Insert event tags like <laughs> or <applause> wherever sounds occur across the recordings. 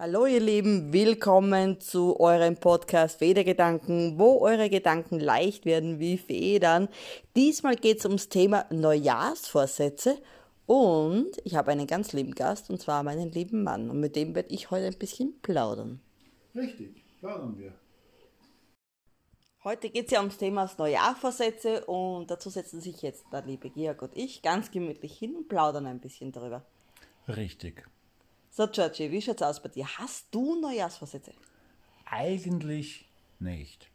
Hallo ihr Lieben, willkommen zu eurem Podcast Federgedanken, wo eure Gedanken leicht werden wie Federn. Diesmal geht es ums Thema Neujahrsvorsätze und ich habe einen ganz lieben Gast und zwar meinen lieben Mann und mit dem werde ich heute ein bisschen plaudern. Richtig, plaudern wir. Heute geht es ja ums Thema Neujahrsvorsätze und dazu setzen sich jetzt der liebe Georg und ich ganz gemütlich hin und plaudern ein bisschen darüber. Richtig. So, Georgie, wie schaut's aus bei dir? Hast du Neujahrsvorsätze? Eigentlich nicht.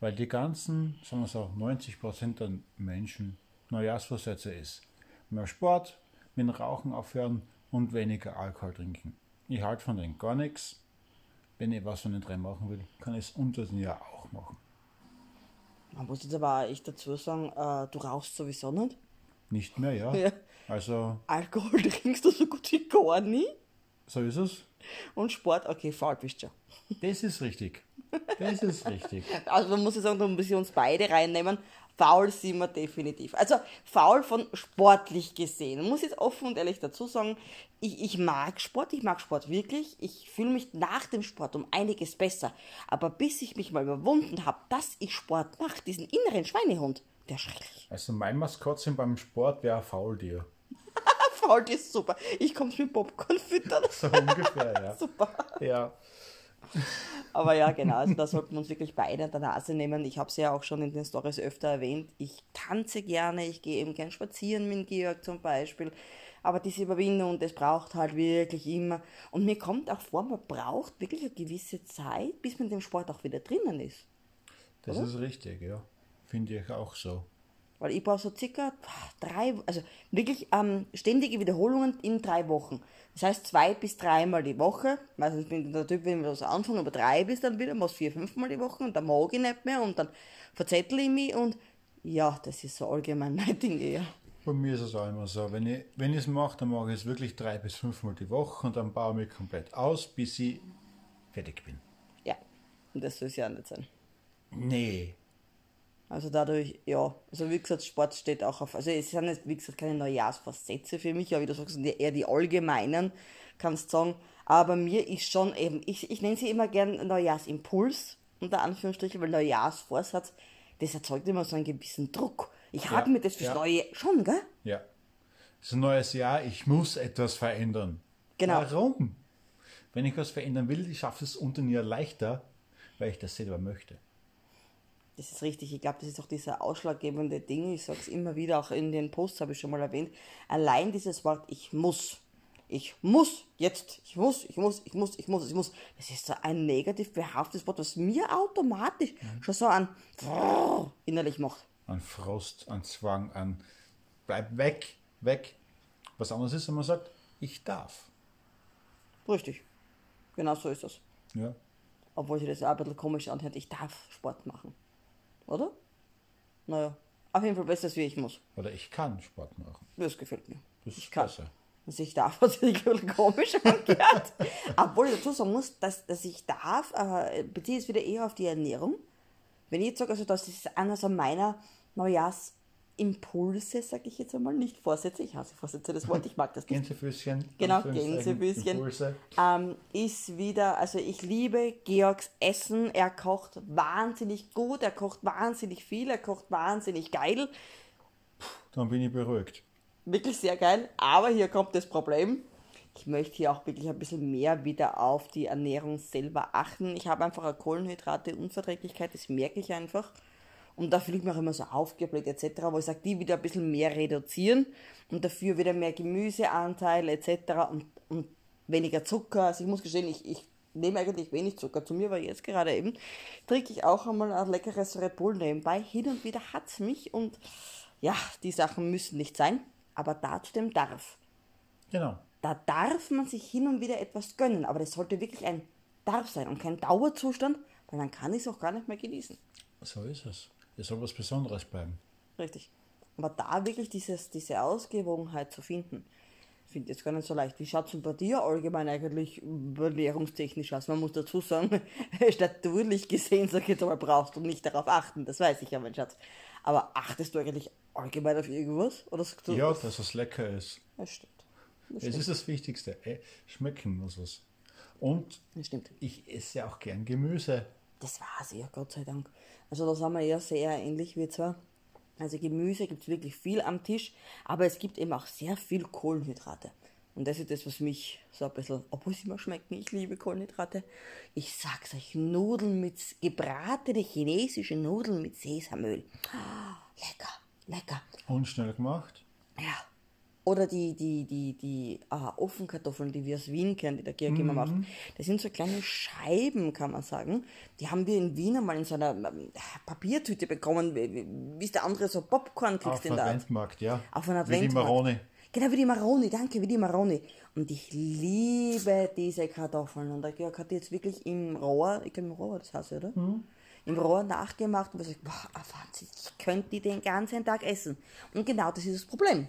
Weil die ganzen, sagen wir so, 90 Prozent der Menschen Neujahrsvorsätze ist. Mehr Sport, mit dem Rauchen aufhören und weniger Alkohol trinken. Ich halte von denen gar nichts. Wenn ich was von den drei machen will, kann ich es unter dem Jahr auch machen. Man muss jetzt aber echt dazu sagen, äh, du rauchst sowieso nicht. Nicht mehr, ja. Ja. Also, Alkohol <laughs> trinkst du so gut wie gar nie. So ist es. Und Sport, okay, faul bist du schon. Das ist richtig. Das ist richtig. <laughs> Also man muss ja sagen, da müssen wir uns beide reinnehmen. Faul sind wir definitiv. Also faul von sportlich gesehen. Ich muss jetzt offen und ehrlich dazu sagen, ich, ich mag Sport, ich mag Sport wirklich. Ich fühle mich nach dem Sport um einiges besser. Aber bis ich mich mal überwunden habe, dass ich Sport mache, diesen inneren Schweinehund, der schrecklich. Also mein Maskottchen beim Sport wäre faul dir. Faul ist super. Ich komme mit Popcorn füttern. <laughs> So ungefähr, ja. Super. Ja. Aber ja, genau, also da sollten wir uns wirklich beide an der Nase nehmen. Ich habe es ja auch schon in den Stories öfter erwähnt. Ich tanze gerne, ich gehe eben gern spazieren mit Georg zum Beispiel. Aber diese Überwindung, das braucht halt wirklich immer. Und mir kommt auch vor, man braucht wirklich eine gewisse Zeit, bis man dem Sport auch wieder drinnen ist. Das ist richtig, ja. Finde ich auch so. Weil ich brauche so circa drei, also wirklich ähm, ständige Wiederholungen in drei Wochen. Das heißt zwei bis dreimal die Woche. Meistens bin ich der Typ, wenn wir das anfangen, aber drei bis dann wieder, machst vier, fünfmal die Woche und dann mag ich nicht mehr und dann verzettel ich mich und ja, das ist so allgemein <laughs> mein Ding eher. Bei mir ist es auch immer so, wenn ich wenn ich es mache, dann mache ich es wirklich drei bis fünfmal die Woche und dann baue ich mich komplett aus, bis ich fertig bin. Ja, und das soll es ja nicht sein. Nee, Also dadurch, ja, also wie gesagt, Sport steht auch auf, also es sind jetzt, wie gesagt, keine Neujahrsvorsätze für mich, aber wie du sagst, eher die allgemeinen, kannst sagen. Aber mir ist schon eben, ich, ich nenne sie immer gern Neujahrsimpuls, unter Anführungsstrichen, weil Neujahrsvorsatz, das erzeugt immer so einen gewissen Druck. Ich habe mir das fürs ja. Neue schon, gell? ja. Es ist ein neues Jahr, ich muss etwas verändern. Genau. Warum? Wenn ich was verändern will, ich schaffe es unter mir leichter, weil ich das selber möchte. Das ist richtig. Ich glaube, das ist auch dieser ausschlaggebende Ding. Ich sage es immer wieder, auch in den Posts habe ich schon mal erwähnt. Allein dieses Wort, ich muss. Ich muss jetzt. Ich muss, ich muss, ich muss, ich muss, ich muss. Das ist so ein negativ behaftetes Wort, was mir automatisch schon so an innerlich macht. An Frost, an Zwang, an bleib weg, weg. Was anderes ist, wenn man sagt, ich darf. Richtig. Genau so ist das. Ja. Obwohl sich das auch ein bisschen komisch anhört. Ich darf Sport machen. Oder? Naja. Auf jeden Fall besser, als wie ich muss. Oder ich kann Sport machen. Das gefällt mir. Das ist ich kann. besser. dass ich darf, <laughs> was sich komisch angehört. Obwohl ich dazu sagen muss, dass, dass ich darf, äh, beziehe es wieder eher auf die Ernährung. Wenn ich jetzt sage, also das ist einer so meiner Neujahrsimpulse, sage ich jetzt einmal, nicht Vorsätze, ich hasse Vorsätze, das Wort, ich mag das nicht. Gänsefüßchen. Genau, Gänsefüßchen. Impulse. Ähm, ist wieder, also ich liebe Georgs Essen. Er kocht wahnsinnig gut, er kocht wahnsinnig viel, er kocht wahnsinnig geil. Dann bin ich beruhigt. wirklich sehr geil. Aber hier kommt das Problem. Ich möchte hier auch wirklich ein bisschen mehr wieder auf die Ernährung selber achten. Ich habe einfach eine Kohlenhydrate-Unverträglichkeit, das merke ich einfach. Und da fühle ich mich auch immer so aufgebläht etc., wo ich sage, die wieder ein bisschen mehr reduzieren und dafür wieder mehr Gemüseanteil etc. Und, und weniger Zucker. Also ich muss gestehen, ich, ich nehme eigentlich wenig Zucker zu mir, weil jetzt gerade eben trinke ich auch einmal ein leckeres Red Bull nebenbei. Hin und wieder hat's mich und ja, die Sachen müssen nicht sein, aber dazu dem darf. Genau. Da darf man sich hin und wieder etwas gönnen, aber das sollte wirklich ein Darf sein und kein Dauerzustand, weil dann kann ich es auch gar nicht mehr genießen. So ist es. Es soll was Besonderes bleiben. Richtig. Aber da wirklich dieses, diese Ausgewogenheit zu finden, finde ich jetzt gar nicht so leicht. Wie schaut es bei dir allgemein eigentlich ernährungstechnisch aus? Man muss dazu sagen, <laughs> staturlich gesehen, sag ich jetzt einmal, brauchst du nicht darauf achten. Das weiß ich ja, mein Schatz. Aber achtest du eigentlich allgemein auf irgendwas? Oder du, Ja, dass es lecker ist. Das stimmt. Das Es stimmt. ist das Wichtigste. Äh, schmecken muss es. Und ich esse auch gern Gemüse. Das war's ja, Gott sei Dank. Also da sind wir ja sehr ähnlich wie zwar. Also Gemüse gibt es wirklich viel am Tisch, aber es gibt eben auch sehr viel Kohlenhydrate. Und das ist das, was mich so ein bisschen, obwohl sie mir schmecken, ich liebe Kohlenhydrate. Ich sag's euch, Nudeln mit, gebratene chinesische Nudeln mit Sesamöl. Ah, lecker, lecker. Und schnell gemacht. Ja. Oder die, die, die, die ah, Ofenkartoffeln, die wir aus Wien kennen, die der Georg immer macht. Das sind so kleine Scheiben, kann man sagen. Die haben wir in Wien einmal in so einer ähm, Papiertüte bekommen, wie es der andere so Popcorn kriegst Auf in der Art. Adventmarkt, ja. Auf einem Wie die Adventmarkt. Maroni. Genau, wie die Maroni, danke, wie die Maroni. Und ich liebe diese Kartoffeln. Und der Georg hat die jetzt wirklich im Rohr, ich glaube im Rohr, das heißt, oder? Im Rohr nachgemacht und ich boah, ah, Wahnsinn, ich könnte die den ganzen Tag essen. Und genau das ist das Problem.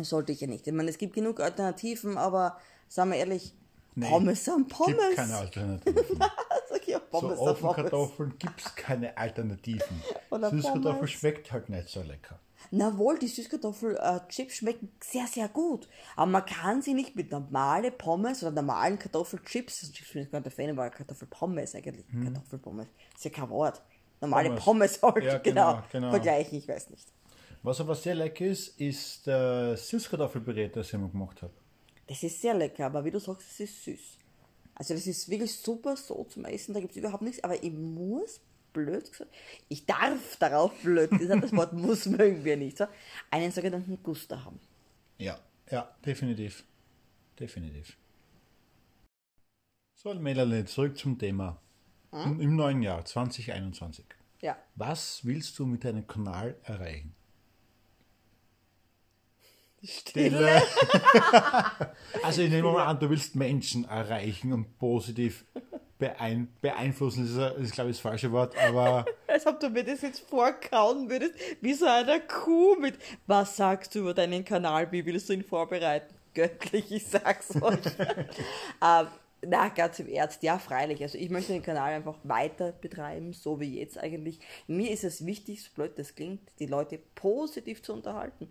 Sollte ich ja nicht. Ich meine, es gibt genug Alternativen, aber sagen wir ehrlich, Nee, Pommes sind Pommes. Gibt keine Alternativen. <laughs> Sag ich, ja, So Pommes Pommes. Ofenkartoffeln gibt es keine Alternativen. <laughs> Süßkartoffel schmeckt halt nicht so lecker. Na wohl, die Süßkartoffel-Chips schmecken sehr, sehr gut. Aber man kann sie nicht mit normalen Pommes oder normalen Kartoffelchips, also Chips bin ich gar nicht der Fan, aber Kartoffelpommes eigentlich. Kartoffelpommes. Ist ja kein Wort. Normale Pommes. Pommes, halt, Ja, genau, genau, genau. Vergleichen, ich weiß nicht. Was aber sehr lecker ist, ist der Süßkartoffelpüree, das ich immer gemacht habe. Das ist sehr lecker, aber wie du sagst, es ist süß. Also das ist wirklich super so zum Essen, da gibt es überhaupt nichts, aber ich muss, blöd gesagt, ich darf darauf, blöd gesagt, das Wort muss mögen wir nicht, so, einen sogenannten Guster haben. Ja, ja, definitiv. Definitiv. So, Melanie, zurück zum Thema. Im- Im neuen Jahr 2021. Ja. Was willst du mit deinem Kanal erreichen? Stille. <laughs> also ich nehme mal an, du willst Menschen erreichen und positiv beein beeinflussen. Das ist, ist glaube ich, das falsche Wort, aber <laughs> Als ob du mir das jetzt vorkauen würdest, wie so eine Kuh mit, was sagst du über deinen Kanal, wie willst du ihn vorbereiten? Göttlich, ich sag's euch. <laughs> ähm, na, ganz im Ernst, ja, freilich. Also ich möchte den Kanal einfach weiter betreiben, so wie jetzt eigentlich. Mir ist es wichtig, so blöd das klingt, die Leute positiv zu unterhalten.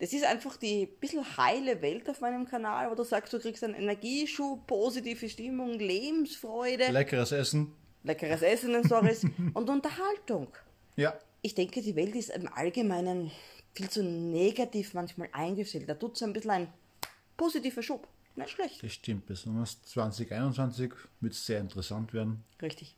Das ist einfach die bisschen heile Welt auf meinem Kanal, wo du sagst, du kriegst einen Energieschub, positive Stimmung, Lebensfreude, leckeres Essen. leckeres Essen in Stories <laughs> und Unterhaltung. Ja, Ich denke, die Welt ist im Allgemeinen viel zu negativ manchmal eingestellt. Da tut es ein bisschen ein positiver Schub. Nicht schlecht. das stimmt. Besonders 2021 wird es sehr interessant werden. Richtig.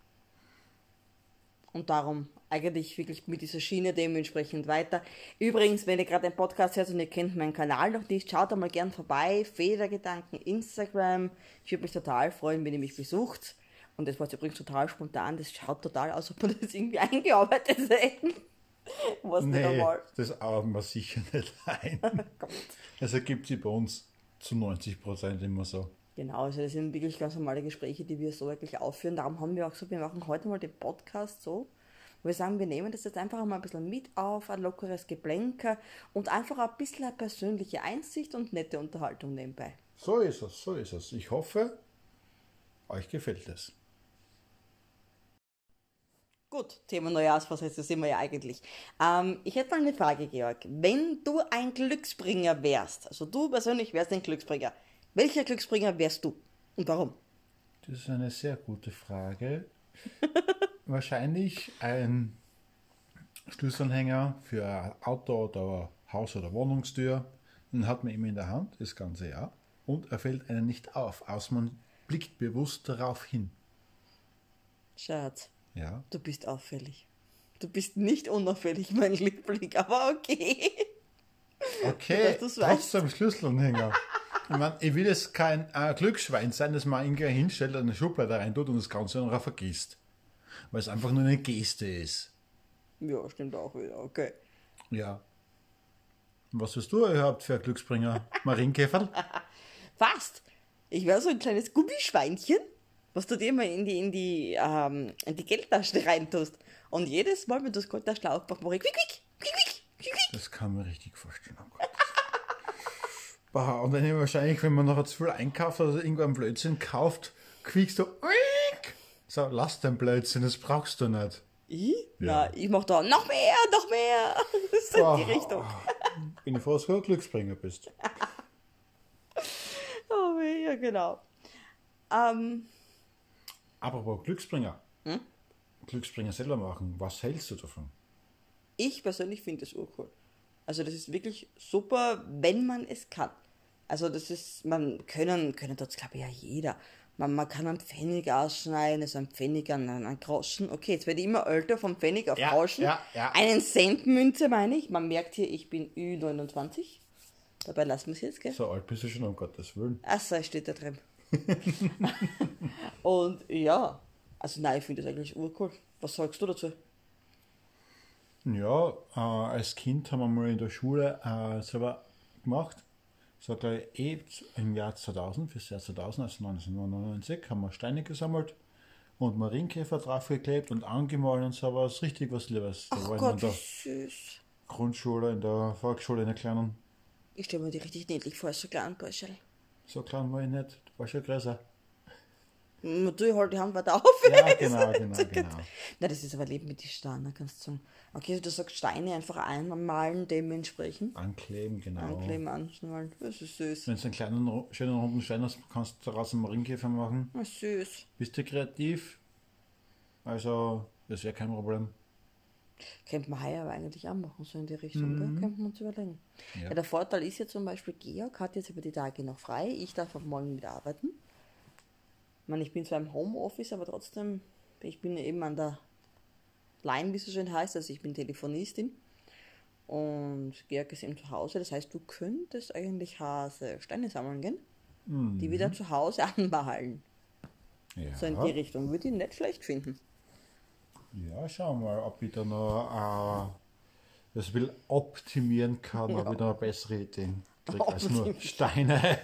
Und darum eigentlich wirklich mit dieser Schiene dementsprechend weiter. Übrigens, wenn ihr gerade einen Podcast hört und ihr kennt meinen Kanal noch nicht, schaut da mal gern vorbei. Federgedanken, Instagram. Ich würde mich total freuen, wenn ihr mich besucht. Und das war jetzt übrigens total spontan. Das schaut total aus, ob wir das irgendwie eingearbeitet hätten. <laughs> Was Nee, einmal. das arbeiten wir sicher nicht ein. Das ergibt sich bei uns zu 90 Prozent immer so. Genau, also das sind wirklich ganz normale Gespräche, die wir so wirklich aufführen. Darum haben wir auch gesagt, wir machen heute mal den Podcast so. Wo Wir sagen, wir nehmen das jetzt einfach mal ein bisschen mit auf, ein lockeres Geplänker und einfach ein bisschen eine persönliche Einsicht und nette Unterhaltung nebenbei. So ist es, so ist es. Ich hoffe, euch gefällt es. Gut, Thema Neujahrsvorsätze sind wir ja eigentlich. Ähm, ich hätte mal eine Frage, Georg. Wenn du ein Glücksbringer wärst, also du persönlich wärst ein Glücksbringer, welcher Glücksbringer wärst du und warum? Das ist eine sehr gute Frage. <laughs> Wahrscheinlich ein Schlüsselanhänger für ein Auto oder Haus- oder Wohnungstür. Den hat man immer in der Hand, das ganze Jahr. Und er fällt einem nicht auf, außer man blickt bewusst darauf hin. Schatz, Ja, du bist auffällig. Du bist nicht unauffällig, mein Liebling, aber okay. okay, Dass weißt. trotzdem Schlüsselanhänger. Ich, mein, ich will jetzt kein äh, Glücksschwein sein, dass man irgendwie hinstellt, eine Schublade rein tut und das Ganze auch vergisst. Weil es einfach nur eine Geste ist. Ja, stimmt auch wieder, okay. Ja. Was hast du überhaupt für ein Glücksbringer? <laughs> Marienkäfer? <laughs> Fast. Ich wäre so ein kleines Gummischweinchen, was du dir mal in die, in die, ähm, in die Geldtasche reintust. Und jedes Mal, wenn du das Gold der Schlauch machst, mache ich quick, quick, quick, quick, quick. Das kann man richtig vorstellen. Oh Gott. <laughs> Boah, und dann wahrscheinlich, wenn man noch zu viel einkauft oder irgendwo einen Blödsinn kauft, quiekst du. uiik. So, lass den Blödsinn, das brauchst du nicht. Ich? Ja. Na, ich mach da noch mehr, noch mehr. <laughs> Das ist Boah. in die Richtung. <laughs> Bin ich froh, dass du ein Glücksbringer bist. <laughs> Oh, ja, genau. Ähm, Apropos Glücksbringer. Glücksbringer selber machen. Was hältst du davon? ich persönlich finde das urcool. Also das ist wirklich super, wenn man es kann. Also das ist, man können, können dort glaube ich ja jeder. Man, man kann einen Pfennig ausschneiden, also einen Pfennig an einen Groschen. Okay, jetzt werde ich immer älter vom Pfennig auf Ja, Groschen. ja, ja. Einen Cent Münze meine ich. Man merkt hier, ich bin Ü29. Dabei lassen wir es jetzt, gell? So alt bist du schon, um Gottes Willen. Achso, es steht da drin. <laughs> Und ja, also nein, ich finde das eigentlich urcool. Was sagst du dazu? Ja, äh, als Kind haben wir mal in der Schule äh, selber gemacht. So gleich eh im Jahr 2000, fürs Jahr 2000, also 1999, haben wir Steine gesammelt und Marienkäfer draufgeklebt und angemalt und sowas. Richtig was Liebes. Da Ach war ich Gott, in der süß. Grundschule, in der Volksschule, in der kleinen. Ich stelle mir die richtig niedlich vor, so klein Burschel. So klein war ich nicht, du warst schon größer. Tue halt die Hand weiter auf. Ja, genau, <laughs> genau, genau. Na, das ist aber Leben mit den Steinen, kannst du sagen. Okay, du sagst Steine einfach einmalen, dementsprechend. Ankleben, genau. Ankleben, anschnallen. Das ist süß. Wenn du einen kleinen, schönen runden Stein hast, kannst du daraus einen Marienkäfer machen. Ah, süß. Bist du kreativ? Also, das wäre kein Problem. Könnte man heuer aber eigentlich auch machen, so in die Richtung, gell? Könnte man uns überlegen. Ja. Ja. der Vorteil ist ja zum Beispiel, Georg hat jetzt über die Tage noch frei. Ich darf ab morgen wieder arbeiten. Ich meine, ich bin zwar im Homeoffice, aber trotzdem, ich bin eben an der Line, wie es so schön heißt, also ich bin Telefonistin. Und Georg ist eben zu Hause. Das heißt, du könntest eigentlich Hase Steine sammeln gehen, die wieder zu Hause <laughs> anmalen. Ja. So in die Richtung. Würde ich nicht schlecht finden. Ja, schauen wir mal, ob ich da noch äh, das will optimieren kann, ob ich da noch bessere Ideen kriege <laughs> als nur. Steine.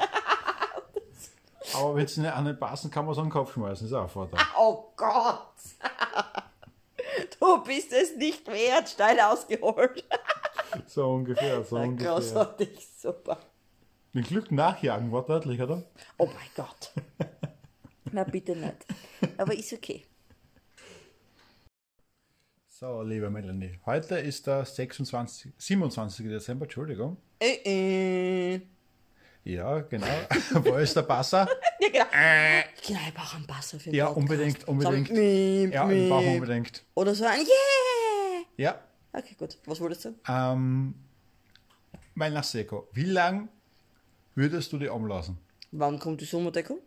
Aber wenn sie nicht an den passen, kann man so einen Kopf schmeißen, ist auch ein Vorteil. Oh Gott! <laughs> Du bist es nicht wert, Steine ausgeholt. <laughs> So ungefähr, so ungefähr. Großartig, super. Den Glück nachjagen, wortwörtlich, oder? Oh mein Gott. <laughs> Na bitte nicht. Aber ist okay. So, liebe Melanie, heute ist der 26, 27. Dezember, Entschuldigung. Äh, äh. Ja, genau. <laughs> Wo ist der Passer? <laughs> Ja, genau. Genau, ich brauche einen Basser für den Ja, Podcast. unbedingt, unbedingt. So Miep, Ja, ich brauche unbedingt. Oder so ein Yeah! Ja, Okay, gut. Was wolltest du? ähm, Weihnachtsdeko. Wie lang würdest du die umlassen? Wann kommt die Sommerdeko?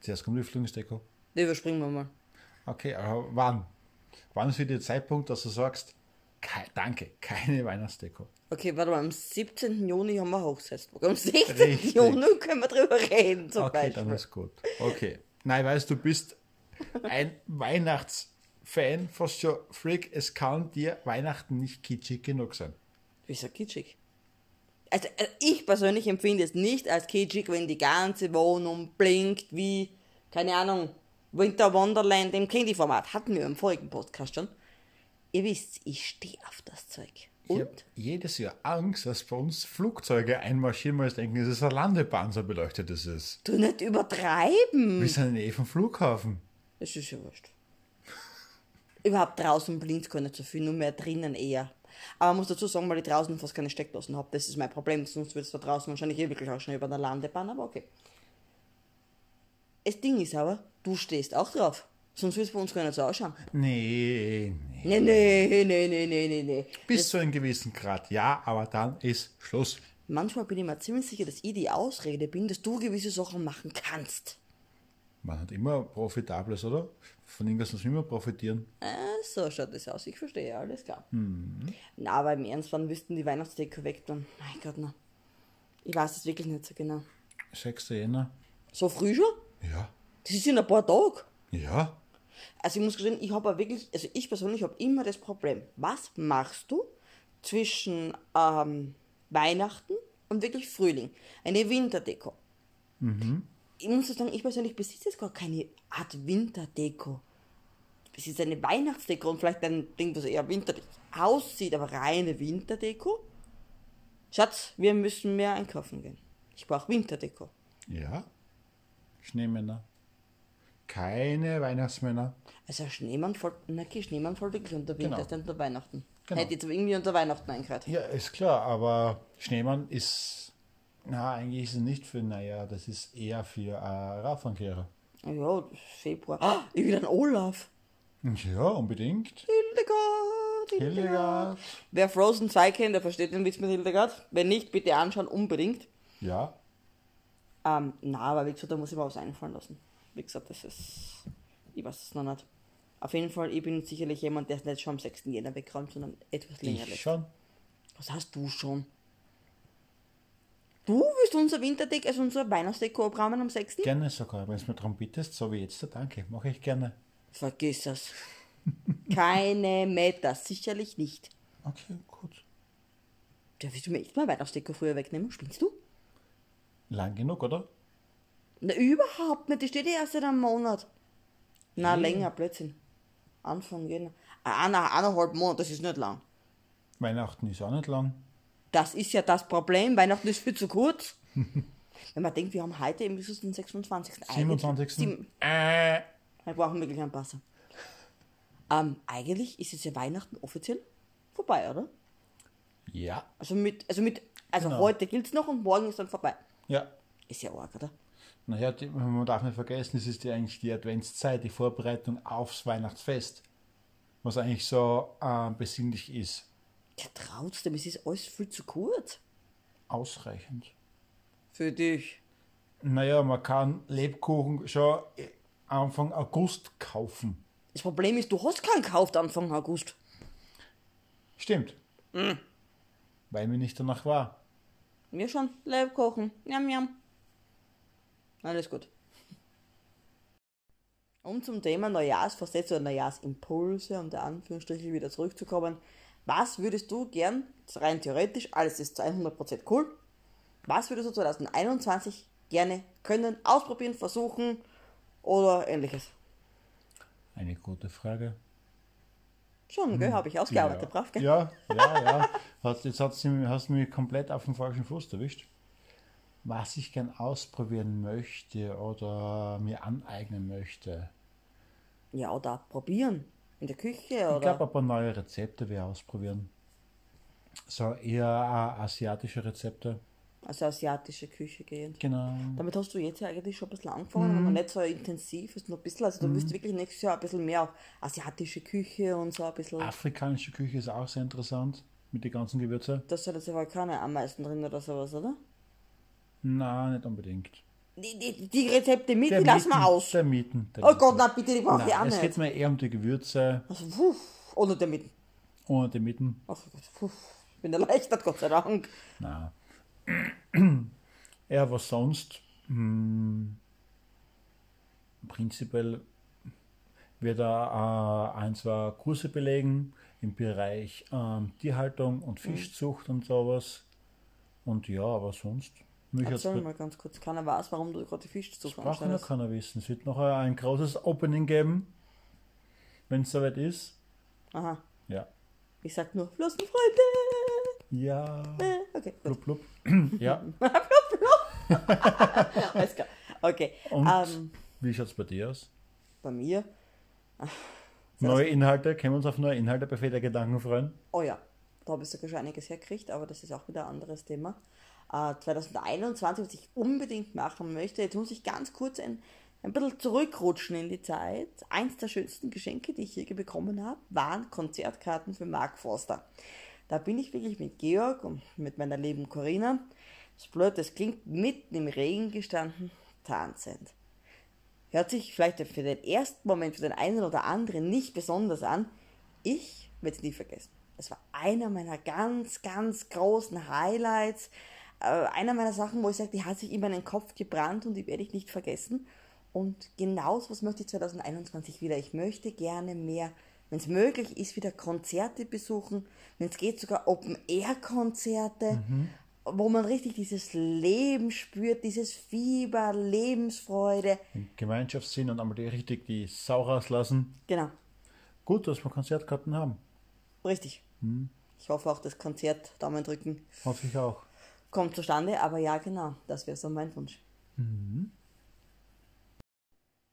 Zuerst kommt die Flüchtlingsdeko. Die überspringen wir mal. Okay, aber wann? Wann ist dich der Zeitpunkt, dass du sagst, kei, danke, keine Weihnachtsdeko? Okay, warte mal, am 17. Juni haben wir Hochzeitstag. Am 16. Richtig. Juni können wir drüber reden, zum Okay, Beispiel. dann ist gut. Okay. Nein, weißt du, bist ein Weihnachtsfan, fast schon Freak. Es kann dir Weihnachten nicht kitschig genug sein. Wieso kitschig? Also, äh, ich persönlich empfinde es nicht als kitschig, wenn die ganze Wohnung blinkt wie, keine Ahnung, Winter Wonderland im Candy-Format. Hatten wir im vorigen Podcast schon. Ihr wisst, ich stehe auf das Zeug. Ich Und? habe jedes Jahr Angst, dass bei uns Flugzeuge einmarschieren, weil sie denken, es ist eine Landebahn, so beleuchtet es ist. Du nicht übertreiben. Wir sind in der Nähe vom Flughafen. Das ist ja wurscht. <laughs> Überhaupt draußen blinkt gar nicht so viel, nur mehr drinnen eher. Aber man muss dazu sagen, weil ich draußen fast keine Steckdosen habe. Das ist mein Problem, sonst wird es da draußen wahrscheinlich eh wirklich auch schnell über der Landebahn, aber okay. Das Ding ist aber, du stehst auch drauf. Sonst wird es bei uns gar nicht so ausschauen. Nee, nee. Nee, nee, nee, nee, nee, nee. Bis zu einem gewissen Grad, ja, aber dann ist Schluss. Manchmal bin ich mir ziemlich sicher, dass ich die Ausrede bin, dass du gewisse Sachen machen kannst. Man hat immer Profitables, oder? Von irgendwas muss man immer profitieren. Äh, so schaut das aus. Ich verstehe, alles klar. Na, aber im Ernst, wann müssten die Weihnachtsdeko weg dann? Mein Gott, na. Ich weiß es wirklich nicht so genau. 6. Jänner. So früh schon? Ja. Das ist in ein paar Tagen. Ja. Also ich muss gestehen, ich habe wirklich, also ich persönlich habe immer das Problem, was machst du zwischen ähm, Weihnachten und wirklich Frühling? Eine Winterdeko. Ich muss sagen, ich persönlich besitze jetzt gar keine Art Winterdeko. Es ist eine Weihnachtsdeko und vielleicht ein Ding, das eher winterlich aussieht, aber reine Winterdeko. Schatz, wir müssen mehr einkaufen gehen. Ich brauche Winterdeko. Ja. Schneemänner. Keine Weihnachtsmänner. Also Schneemann fällt, na okay, Schneemann fällt wirklich unter Winter, Genau. ist unter Weihnachten. Genau. Hätte jetzt irgendwie unter Weihnachten eingehört. Ja, ist klar, aber Schneemann ist Na, eigentlich ist es nicht für, naja, das ist eher für äh, Radverkehrer. Ja, Februar. Ah, ich will einen Olaf. Ja, unbedingt. Hildegard, Hildegard. Hildegard. Wer Frozen 2 kennt, der versteht den Witz mit Hildegard. Wenn nicht, bitte anschauen, unbedingt. Ja, Ähm, na, aber wie gesagt, da muss ich mir was einfallen lassen. Wie gesagt, das ist. Ich weiß es noch nicht. Auf jeden Fall, ich bin sicherlich jemand, der es nicht schon am 6. Jänner wegräumt, sondern etwas länger ich lässt. schon. Was hast du schon? Du willst unser Winterdeck, also unser Weihnachtsdeko abräumen am 6.? Gerne sogar, wenn es mir darum bittest, so wie jetzt, danke, mache ich gerne. Vergiss es. Keine Meter, sicherlich nicht. Okay, gut. Da willst du mir echt mal Weihnachtsdeko früher wegnehmen? Spinnst du? Lang genug, oder? Na, überhaupt nicht. Die steht ja erst seit einem Monat. Na, Hm. länger, Blödsinn. Anfang Jänner. Ah, na, eineinhalb Monate, das ist nicht lang. Weihnachten ist auch nicht lang. Das ist ja das Problem. Weihnachten ist viel zu kurz. <laughs> Wenn man denkt, wir haben heute eben bis den 26. Eigentlich- 27. Sieben- Äh, Wir brauchen wirklich einen Passer. Ähm, eigentlich ist es ja Weihnachten offiziell vorbei, oder? ja, Also mit, also mit, also Genau. heute gilt es noch und morgen ist dann vorbei. Ja. Ist ja arg, oder? Naja, die, man darf nicht vergessen, es ist ja eigentlich die Adventszeit, die Vorbereitung aufs Weihnachtsfest. Was eigentlich so äh, besinnlich ist. Ja, trotzdem, es ist alles viel zu kurz. Ausreichend. Für dich. Naja, man kann Lebkuchen schon äh, Anfang August kaufen. Das Problem ist, du hast keinen gekauft Anfang August. Stimmt. Weil mir nicht danach war. Wir schon Lebkuchen. Jam, jam. Alles gut. Um zum Thema Neujahrsvorsätze oder Neujahrsimpulse, um der Anführungsstriche wieder zurückzukommen. Was würdest du gern, rein theoretisch, alles ist zu 100% cool, was würdest du 2021 gerne können, ausprobieren, versuchen oder ähnliches? Eine gute Frage. Schon, gell, habe ich ausgearbeitet, ja. brav, gell? Ja, ja, ja. Hat, jetzt hat's, hast du mich komplett auf den falschen Fuß erwischt. Was ich gern ausprobieren möchte oder mir aneignen möchte. Ja, oder probieren. In der Küche Ich oder. glaube, ein paar neue Rezepte wir ausprobieren. So eher äh, asiatische Rezepte. Also asiatische Küche gehend. Genau. Damit hast du jetzt ja eigentlich schon ein bisschen angefangen, aber nicht so intensiv, ist nur ein bisschen, also du wirst wirklich nächstes Jahr ein bisschen mehr auf asiatische Küche und so ein bisschen. Afrikanische Küche ist auch sehr interessant mit den ganzen Gewürzen. Da sind jetzt aber keine am meisten drin oder sowas, oder? Nein, nicht unbedingt. Die, die, die Rezepte mit, Der die lassen wir Mieten- aus. Der Mieten. Der Oh Mieten. Gott, na bitte, die brauche ich auch Nein, es nicht. geht mir eher um die Gewürze Also, puh, ohne der Mitten. ohne die Mitten. Ach, puh, ich bin erleichtert, <laughs> Gott sei Dank. Na. Ja, was sonst? Hm, prinzipiell wird er äh, ein, zwei Kurse belegen im Bereich ähm, Tierhaltung und Fischzucht und sowas. Und ja, aber sonst. Mich Erzähl mal ganz kurz, keiner weiß, warum du gerade die Fischzucht braucht noch anstellst. keiner wissen. Es wird noch ein großes Opening geben, wenn es soweit ist. Aha, Ja. ich sag nur Flossenfreunde. Ja. Äh, Okay, gut. Blub, blub. <laughs> ja. <laughs> Alles klar. Okay, Und ähm, wie schaut es bei dir aus? bei mir, Neue Inhalte, können wir uns auf neue Inhalte bei Feder Gedanken freuen? oh ja, da habe ich sogar schon einiges hergekriegt, aber das ist auch wieder ein anderes Thema. Äh, 2021, was ich unbedingt machen möchte, jetzt muss ich ganz kurz ein, ein bisschen zurückrutschen in die Zeit. Eins der schönsten Geschenke, die ich je bekommen habe, waren Konzertkarten für Mark Forster. Da bin ich wirklich mit Georg und mit meiner lieben Corinna, das blöd, das klingt mitten im Regen gestanden, tanzend. Hört sich vielleicht für den ersten Moment für den einen oder anderen nicht besonders an. Ich werde es nie vergessen. Es war einer meiner ganz, ganz großen Highlights. Äh, einer meiner Sachen, wo ich sage, die hat sich in meinen Kopf gebrannt und die werde ich nicht vergessen. Und genau was möchte ich 2021 wieder. Ich möchte gerne mehr, wenn es möglich ist, wieder Konzerte besuchen. Wenn es geht, sogar Open-Air-Konzerte wo man richtig dieses Leben spürt, dieses Fieber, Lebensfreude. Den Gemeinschaftssinn und einmal die richtig die Sau rauslassen. Genau, Gut, dass wir Konzertkarten haben. richtig. Ich hoffe auch, das Konzert, Daumen drücken, Hoffe ich auch. kommt zustande, aber ja, genau, das wäre so mein Wunsch.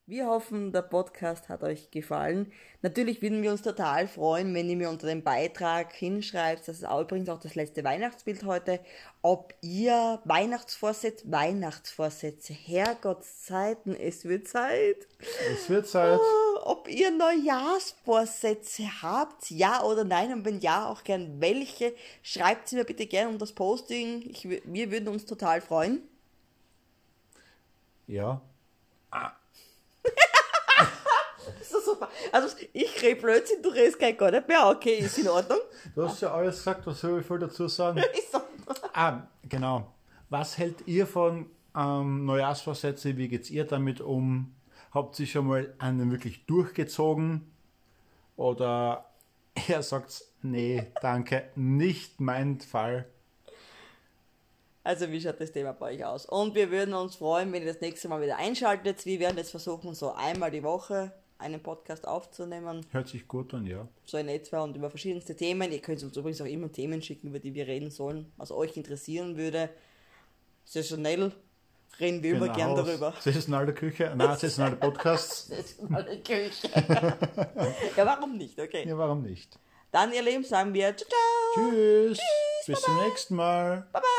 Wir hoffen, der Podcast hat euch gefallen. Natürlich würden wir uns total freuen, wenn ihr mir unter dem Beitrag hinschreibt, das ist auch übrigens auch das letzte Weihnachtsbild heute, ob ihr Weihnachtsvorsätze, Weihnachtsvorsätze, Herrgottszeiten, es wird Zeit. Es wird Zeit. Oh, ob ihr Neujahrsvorsätze habt, ja oder nein, und wenn ja, auch gern welche, schreibt sie mir bitte gerne um das Posting. Ich, wir würden uns total freuen. Ja. Ist super. Also ich rede Blödsinn, du redest kein gar nicht mehr. Okay, ist in Ordnung. <laughs> Du hast ja alles gesagt, was soll ich voll dazu sagen? <laughs> Ist. Ah, genau. Was hält ihr von ähm, Neujahrsvorsätze? Wie geht's ihr damit um? Habt ihr schon mal einen wirklich durchgezogen? Oder <laughs> er sagt, nee, danke, nicht mein Fall. Also wie schaut das Thema bei euch aus? Und wir würden uns freuen, wenn ihr das nächste Mal wieder einschaltet. Wir werden jetzt versuchen, so einmal die Woche einen Podcast aufzunehmen. Hört sich gut an, ja. So in etwa und über verschiedenste Themen. Ihr könnt uns übrigens auch immer Themen schicken, über die wir reden sollen, was euch interessieren würde. Saisonell reden wir immer gern Genau. darüber. <laughs> Saisonale Küche, nein, saisonale Podcasts. <laughs> Saisonale Küche. <laughs> ja, warum nicht? Okay. Ja, warum nicht? Dann, ihr Lieben, sagen wir ciao, ciao. Tschüss. Bis zum nächsten Mal. Bye, bye.